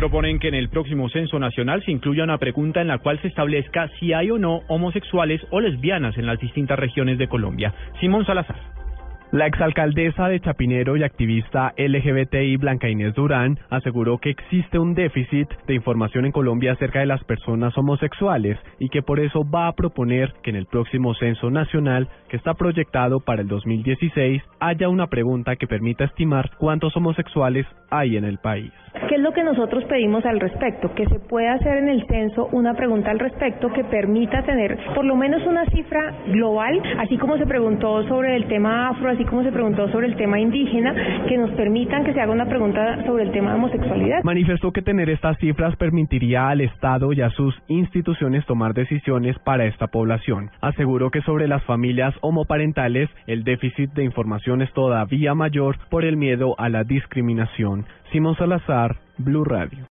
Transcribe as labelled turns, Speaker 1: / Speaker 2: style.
Speaker 1: Proponen que en el próximo censo nacional se incluya una pregunta en la cual se establezca si hay o no homosexuales o lesbianas en las distintas regiones de Colombia. Simón Salazar.
Speaker 2: La exalcaldesa de Chapinero y activista LGBTI Blanca Inés Durán aseguró que existe un déficit de información en Colombia acerca de las personas homosexuales y que por eso va a proponer que en el próximo censo nacional, que está proyectado para el 2016, haya una pregunta que permita estimar cuántos homosexuales hay en el país.
Speaker 3: ¿Qué es lo que nosotros pedimos al respecto? Que se pueda hacer en el censo una pregunta al respecto que permita tener por lo menos una cifra global, así como se preguntó sobre el tema afro, así como se preguntó sobre el tema indígena, que nos permitan que se haga una pregunta sobre el tema de homosexualidad.
Speaker 2: Manifestó que tener estas cifras permitiría al Estado y a sus instituciones tomar decisiones para esta población. Aseguró que sobre las familias homoparentales el déficit de información es todavía mayor por el miedo a la discriminación. Simón Salazar, Blue Radio.